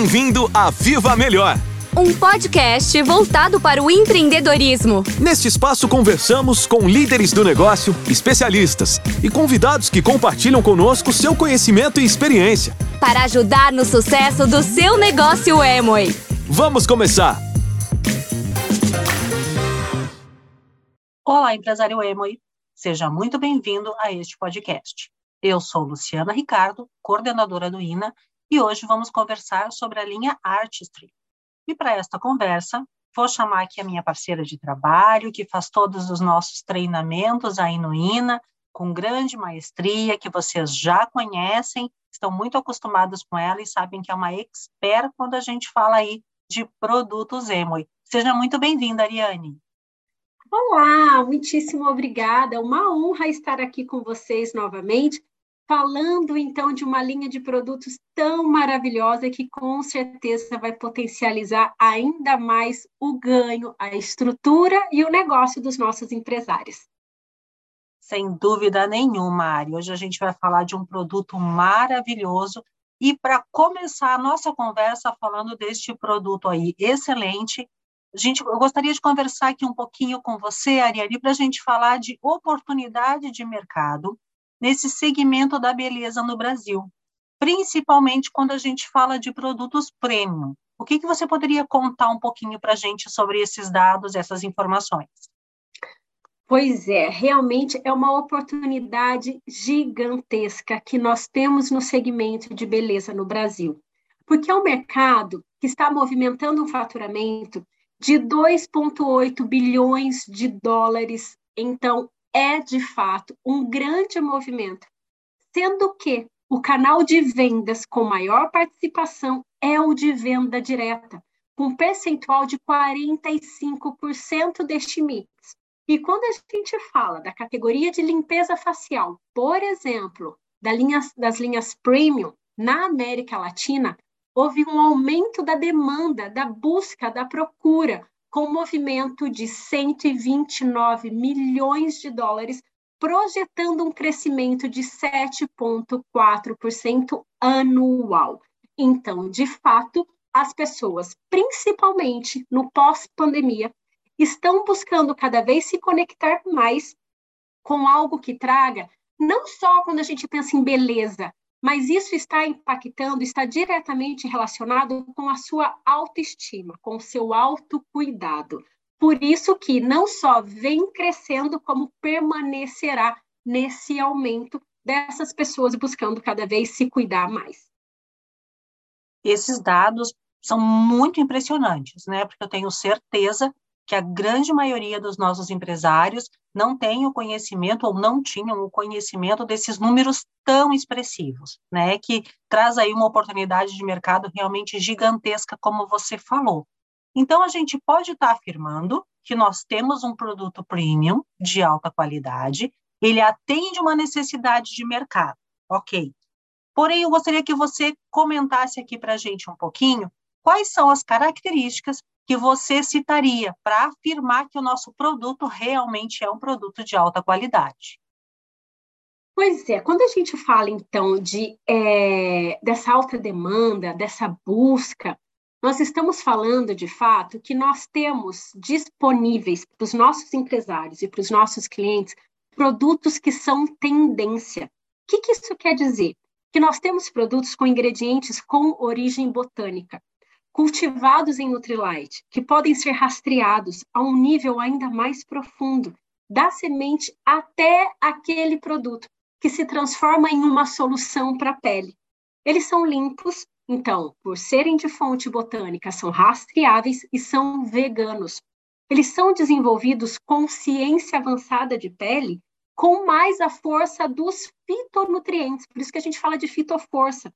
Bem-vindo a Viva Melhor! Um podcast voltado para o empreendedorismo. Neste espaço conversamos com líderes do negócio, especialistas e convidados que compartilham conosco seu conhecimento e experiência. Para ajudar no sucesso do seu negócio Emoi. Vamos começar! Olá, empresário Emoi. Seja muito bem-vindo a este podcast. Eu sou Luciana Ricardo, coordenadora do INA, e hoje vamos conversar sobre a linha Artistry. E para esta conversa, vou chamar aqui a minha parceira de trabalho, que faz todos os nossos treinamentos aí no INA, com grande maestria, que vocês já conhecem, estão muito acostumados com ela e sabem que é uma expert quando a gente fala aí de produtos Emoi. Seja muito bem-vinda, Ariane. Olá, muitíssimo obrigada. É uma honra estar aqui com vocês novamente, falando então de uma linha de produtos tão maravilhosa que com certeza vai potencializar ainda mais o ganho, a estrutura e o negócio dos nossos empresários. Sem dúvida nenhuma, Ari. Hoje a gente vai falar de um produto maravilhoso e para começar a nossa conversa falando deste produto aí excelente, gente, eu gostaria de conversar aqui um pouquinho com você, Ariane, para a gente falar de oportunidade de mercado nesse segmento da beleza no Brasil, principalmente quando a gente fala de produtos premium. O que, que você poderia contar um pouquinho para a gente sobre esses dados, essas informações? Pois é, realmente é uma oportunidade gigantesca que nós temos no segmento de beleza no Brasil, porque é um mercado que está movimentando um faturamento de 2,8 bilhões de dólares. Então, é de fato um grande movimento, sendo que o canal de vendas com maior participação é o de venda direta, com um percentual de 45% deste mix. E quando a gente fala da categoria de limpeza facial, por exemplo, da linha, das linhas premium na América Latina, houve um aumento da demanda, da busca, da procura, com um movimento de 129 milhões de dólares, projetando um crescimento de 7,4% anual. Então, de fato, as pessoas, principalmente no pós-pandemia, estão buscando cada vez se conectar mais com algo que traga, não só quando a gente pensa em beleza, mas isso está impactando, está diretamente relacionado com a sua autoestima, com o seu autocuidado. Por isso que não só vem crescendo, como permanecerá nesse aumento dessas pessoas buscando cada vez se cuidar mais. Esses dados são muito impressionantes, né? Porque eu tenho certeza que a grande maioria dos nossos empresários não tem o conhecimento ou não tinham o conhecimento desses números tão expressivos, né, que traz aí uma oportunidade de mercado realmente gigantesca, como você falou. Então, a gente pode estar tá afirmando que nós temos um produto premium de alta qualidade, ele atende uma necessidade de mercado, ok. Porém, eu gostaria que você comentasse aqui para a gente um pouquinho quais são as características que você citaria para afirmar que o nosso produto realmente é um produto de alta qualidade? Pois é, quando a gente fala então de é, dessa alta demanda, dessa busca, nós estamos falando de fato que nós temos disponíveis para os nossos empresários e para os nossos clientes produtos que são tendência. O que, que isso quer dizer? Que nós temos produtos com ingredientes com origem botânica cultivados em Nutrilite, que podem ser rastreados a um nível ainda mais profundo, da semente até aquele produto, que se transforma em uma solução para a pele. Eles são limpos, então, por serem de fonte botânica, são rastreáveis e são veganos. Eles são desenvolvidos com ciência avançada de pele, com mais a força dos fitonutrientes, por isso que a gente fala de fitoforça.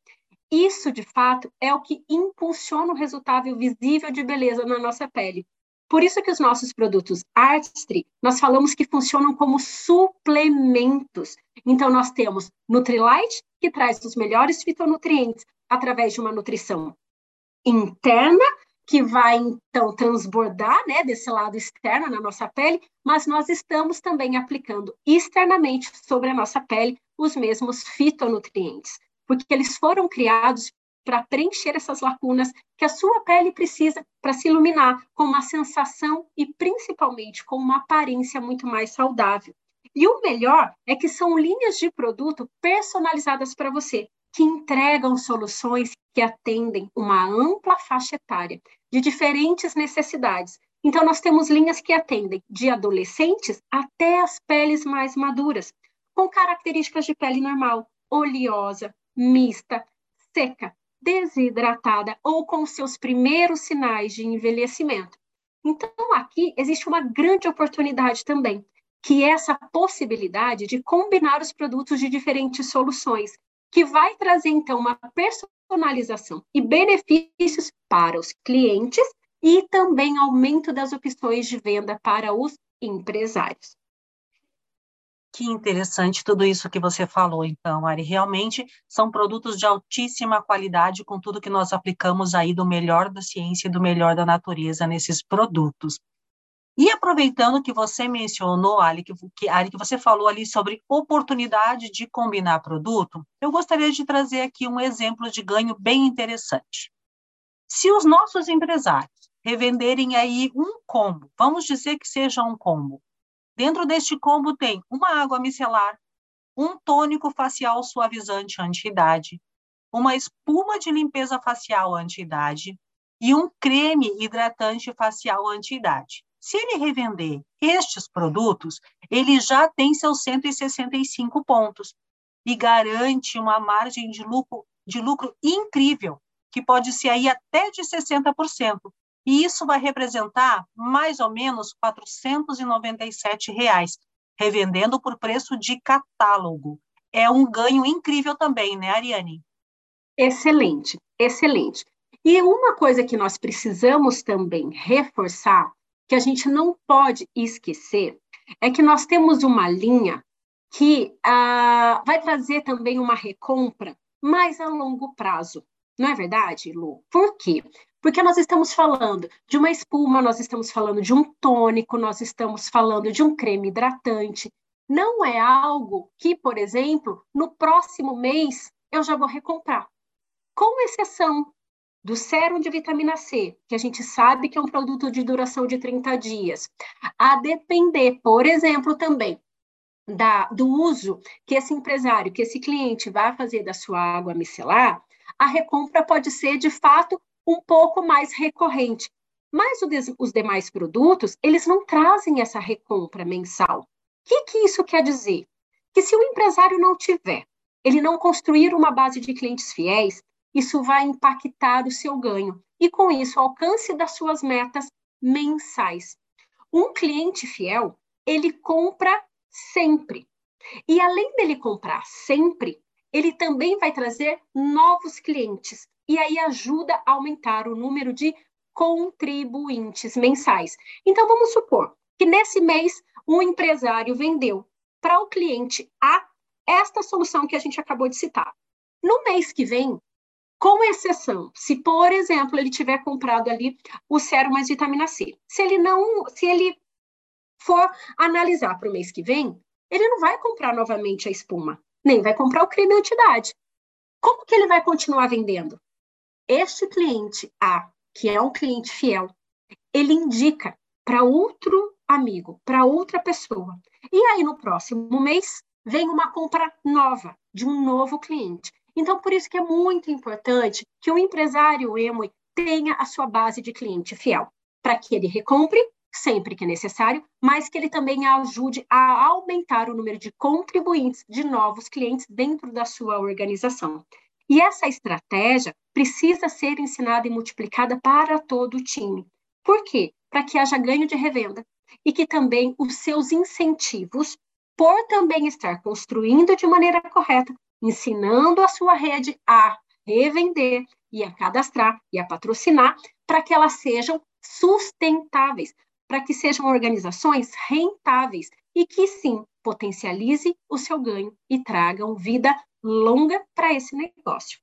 Isso, de fato, é o que impulsiona o resultado visível de beleza na nossa pele. Por isso que os nossos produtos Artistry, nós falamos que funcionam como suplementos. Então, nós temos Nutrilite, que traz os melhores fitonutrientes através de uma nutrição interna, que vai, então, transbordar né, desse lado externo na nossa pele, mas nós estamos também aplicando externamente sobre a nossa pele os mesmos fitonutrientes porque eles foram criados para preencher essas lacunas que a sua pele precisa para se iluminar com uma sensação e principalmente com uma aparência muito mais saudável. E o melhor é que são linhas de produto personalizadas para você, que entregam soluções que atendem uma ampla faixa etária de diferentes necessidades. Então, nós temos linhas que atendem de adolescentes até as peles mais maduras, com características de pele normal, oleosa, mista, seca, desidratada ou com seus primeiros sinais de envelhecimento. Então, aqui existe uma grande oportunidade também, que é essa possibilidade de combinar os produtos de diferentes soluções, que vai trazer, então, uma personalização e benefícios para os clientes e também aumento das opções de venda para os empresários. Que interessante tudo isso que você falou, então, Ari. Realmente são produtos de altíssima qualidade com tudo que nós aplicamos aí do melhor da ciência e do melhor da natureza nesses produtos. E aproveitando que você mencionou, Ari, que, que, Ari, que você falou ali sobre oportunidade de combinar produto, eu gostaria de trazer aqui um exemplo de ganho bem interessante. Se os nossos empresários revenderem aí um combo, vamos dizer que seja um combo, Dentro deste combo tem uma água micelar, um tônico facial suavizante anti-idade, uma espuma de limpeza facial anti-idade e um creme hidratante facial anti-idade. Se ele revender estes produtos, ele já tem seus 165 pontos e garante uma margem de lucro, de lucro incrível, que pode ser aí até de 60%, e isso vai representar mais ou menos 497 reais, revendendo por preço de catálogo. É um ganho incrível também, né, Ariane? Excelente, excelente. E uma coisa que nós precisamos também reforçar, que a gente não pode esquecer, é que nós temos uma linha que ah, vai trazer também uma recompra mais a longo prazo. Não é verdade, Lu? Por quê? Porque nós estamos falando de uma espuma, nós estamos falando de um tônico, nós estamos falando de um creme hidratante. Não é algo que, por exemplo, no próximo mês eu já vou recomprar. Com exceção do sérum de vitamina C, que a gente sabe que é um produto de duração de 30 dias, a depender, por exemplo, também da, do uso que esse empresário, que esse cliente vai fazer da sua água micelar, a recompra pode ser, de fato, um pouco mais recorrente. Mas os demais produtos, eles não trazem essa recompra mensal. O que, que isso quer dizer? Que se o empresário não tiver, ele não construir uma base de clientes fiéis, isso vai impactar o seu ganho e, com isso, o alcance das suas metas mensais. Um cliente fiel, ele compra sempre. E além dele comprar sempre, ele também vai trazer novos clientes e aí ajuda a aumentar o número de contribuintes mensais. Então, vamos supor que nesse mês um empresário vendeu para o cliente A esta solução que a gente acabou de citar. No mês que vem, com exceção, se por exemplo ele tiver comprado ali o sérum mais vitamina C, se ele não, se ele for analisar para o mês que vem, ele não vai comprar novamente a espuma, nem vai comprar o creme antidade. Como que ele vai continuar vendendo? este cliente A, que é um cliente fiel, ele indica para outro amigo, para outra pessoa. E aí, no próximo mês, vem uma compra nova de um novo cliente. Então, por isso que é muito importante que o empresário Emoi tenha a sua base de cliente fiel, para que ele recompre sempre que necessário, mas que ele também ajude a aumentar o número de contribuintes, de novos clientes dentro da sua organização. E essa estratégia precisa ser ensinada e multiplicada para todo o time. Por quê? Para que haja ganho de revenda e que também os seus incentivos, por também estar construindo de maneira correta, ensinando a sua rede a revender e a cadastrar e a patrocinar, para que elas sejam sustentáveis, para que sejam organizações rentáveis e que sim potencialize o seu ganho e tragam vida longa para esse negócio.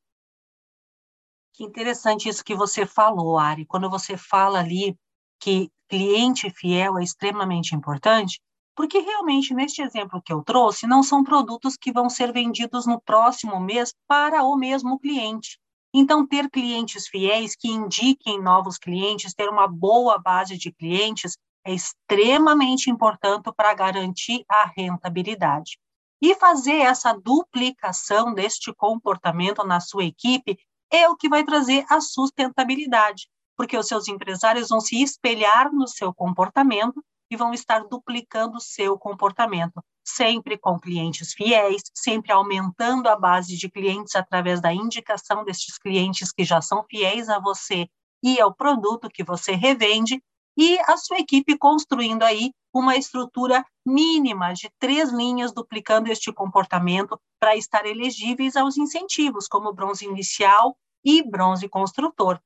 Que interessante isso que você falou, Ari. Quando você fala ali que cliente fiel é extremamente importante, porque realmente neste exemplo que eu trouxe, não são produtos que vão ser vendidos no próximo mês para o mesmo cliente. Então, ter clientes fiéis que indiquem novos clientes, ter uma boa base de clientes, é extremamente importante para garantir a rentabilidade. E fazer essa duplicação deste comportamento na sua equipe é o que vai trazer a sustentabilidade, porque os seus empresários vão se espelhar no seu comportamento e vão estar duplicando seu comportamento, sempre com clientes fiéis, sempre aumentando a base de clientes através da indicação destes clientes que já são fiéis a você e ao produto que você revende, e a sua equipe construindo aí uma estrutura mínima de três linhas duplicando este comportamento para estar elegíveis aos incentivos, como bronze inicial e bronze construtor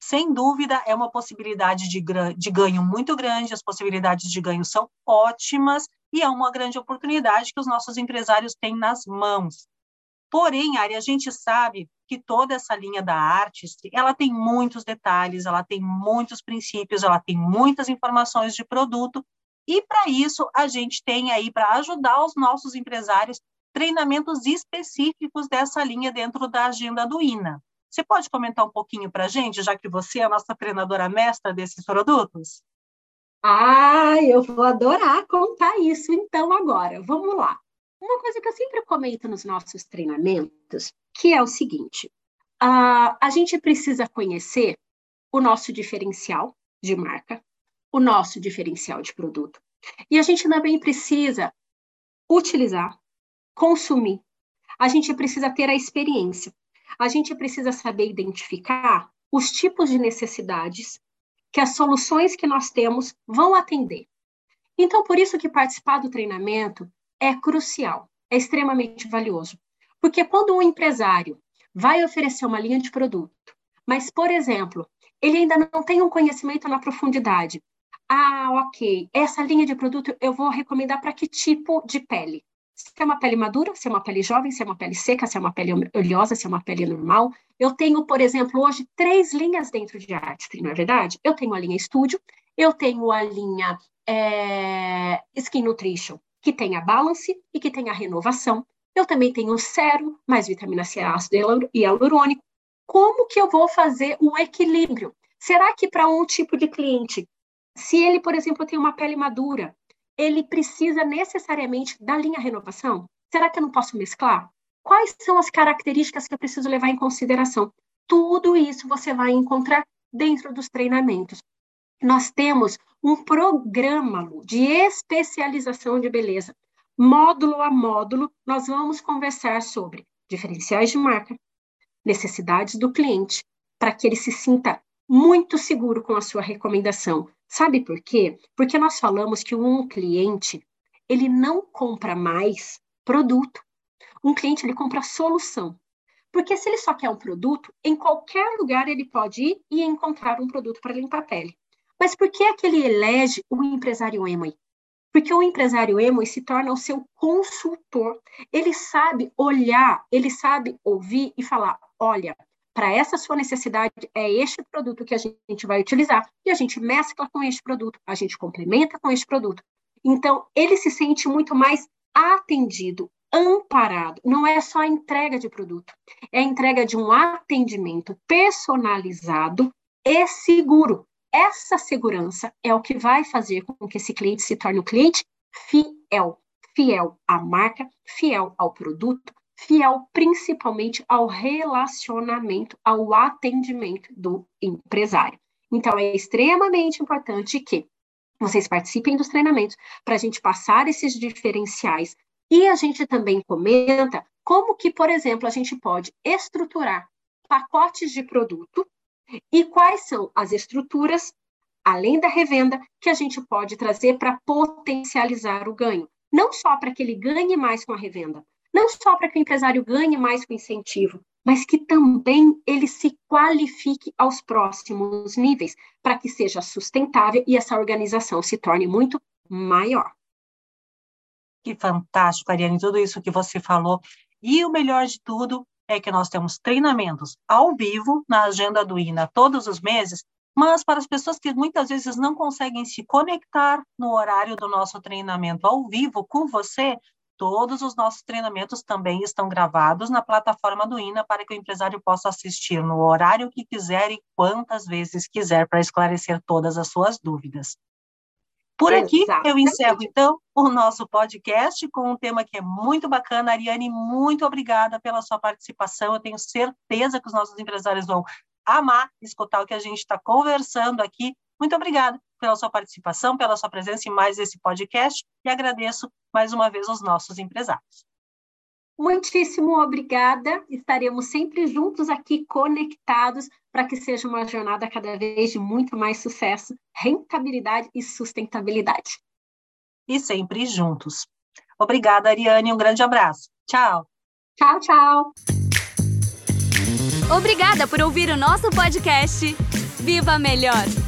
sem dúvida, é uma possibilidade de, de ganho muito grande, as possibilidades de ganho são ótimas e é uma grande oportunidade que os nossos empresários têm nas mãos. Porém, Ari, a gente sabe que toda essa linha da arte, ela tem muitos detalhes, ela tem muitos princípios, ela tem muitas informações de produto, e para isso a gente tem aí para ajudar os nossos empresários treinamentos específicos dessa linha dentro da agenda do INA. Você pode comentar um pouquinho para a gente, já que você é a nossa treinadora mestra desses produtos? Ah, eu vou adorar contar isso então agora. Vamos lá. Uma coisa que eu sempre comento nos nossos treinamentos, que é o seguinte: uh, a gente precisa conhecer o nosso diferencial de marca, o nosso diferencial de produto. E a gente também precisa utilizar, consumir. A gente precisa ter a experiência a gente precisa saber identificar os tipos de necessidades que as soluções que nós temos vão atender. Então, por isso que participar do treinamento é crucial, é extremamente valioso. Porque quando um empresário vai oferecer uma linha de produto, mas, por exemplo, ele ainda não tem um conhecimento na profundidade. Ah, ok, essa linha de produto eu vou recomendar para que tipo de pele? Se é uma pele madura, se é uma pele jovem, se é uma pele seca, se é uma pele oleosa, se é uma pele normal. Eu tenho, por exemplo, hoje três linhas dentro de arte, não é verdade? Eu tenho a linha Estúdio, eu tenho a linha é, Skin Nutrition, que tem a balance e que tem a renovação. Eu também tenho o Cero, mais vitamina C, ácido e hialurônico. Como que eu vou fazer o equilíbrio? Será que para um tipo de cliente, se ele, por exemplo, tem uma pele madura, ele precisa necessariamente da linha renovação? Será que eu não posso mesclar? Quais são as características que eu preciso levar em consideração? Tudo isso você vai encontrar dentro dos treinamentos. Nós temos um programa de especialização de beleza. Módulo a módulo, nós vamos conversar sobre diferenciais de marca, necessidades do cliente, para que ele se sinta muito seguro com a sua recomendação, Sabe por quê? Porque nós falamos que um cliente, ele não compra mais produto. Um cliente, ele compra solução. Porque se ele só quer um produto, em qualquer lugar ele pode ir e encontrar um produto para limpar a pele. Mas por que é que ele elege o empresário Emoi? Porque o empresário Emoi se torna o seu consultor. Ele sabe olhar, ele sabe ouvir e falar: olha, para essa sua necessidade, é este produto que a gente vai utilizar. E a gente mescla com este produto, a gente complementa com este produto. Então, ele se sente muito mais atendido, amparado. Não é só a entrega de produto, é a entrega de um atendimento personalizado e seguro. Essa segurança é o que vai fazer com que esse cliente se torne um cliente fiel, fiel à marca, fiel ao produto, fiel principalmente ao relacionamento, ao atendimento do empresário. Então, é extremamente importante que vocês participem dos treinamentos para a gente passar esses diferenciais e a gente também comenta como que, por exemplo, a gente pode estruturar pacotes de produto e quais são as estruturas, além da revenda, que a gente pode trazer para potencializar o ganho. Não só para que ele ganhe mais com a revenda, não só para que o empresário ganhe mais com incentivo, mas que também ele se qualifique aos próximos níveis, para que seja sustentável e essa organização se torne muito maior. Que fantástico, Ariane, tudo isso que você falou. E o melhor de tudo é que nós temos treinamentos ao vivo na agenda do INA todos os meses, mas para as pessoas que muitas vezes não conseguem se conectar no horário do nosso treinamento ao vivo com você, Todos os nossos treinamentos também estão gravados na plataforma do INA para que o empresário possa assistir no horário que quiser e quantas vezes quiser para esclarecer todas as suas dúvidas. Por aqui Exatamente. eu encerro então o nosso podcast com um tema que é muito bacana. Ariane, muito obrigada pela sua participação. Eu tenho certeza que os nossos empresários vão amar escutar o que a gente está conversando aqui. Muito obrigada pela sua participação, pela sua presença em mais esse podcast e agradeço mais uma vez aos nossos empresários. Muitíssimo obrigada. Estaremos sempre juntos aqui conectados para que seja uma jornada cada vez de muito mais sucesso, rentabilidade e sustentabilidade. E sempre juntos. Obrigada, Ariane. Um grande abraço. Tchau. Tchau, tchau. Obrigada por ouvir o nosso podcast. Viva Melhor!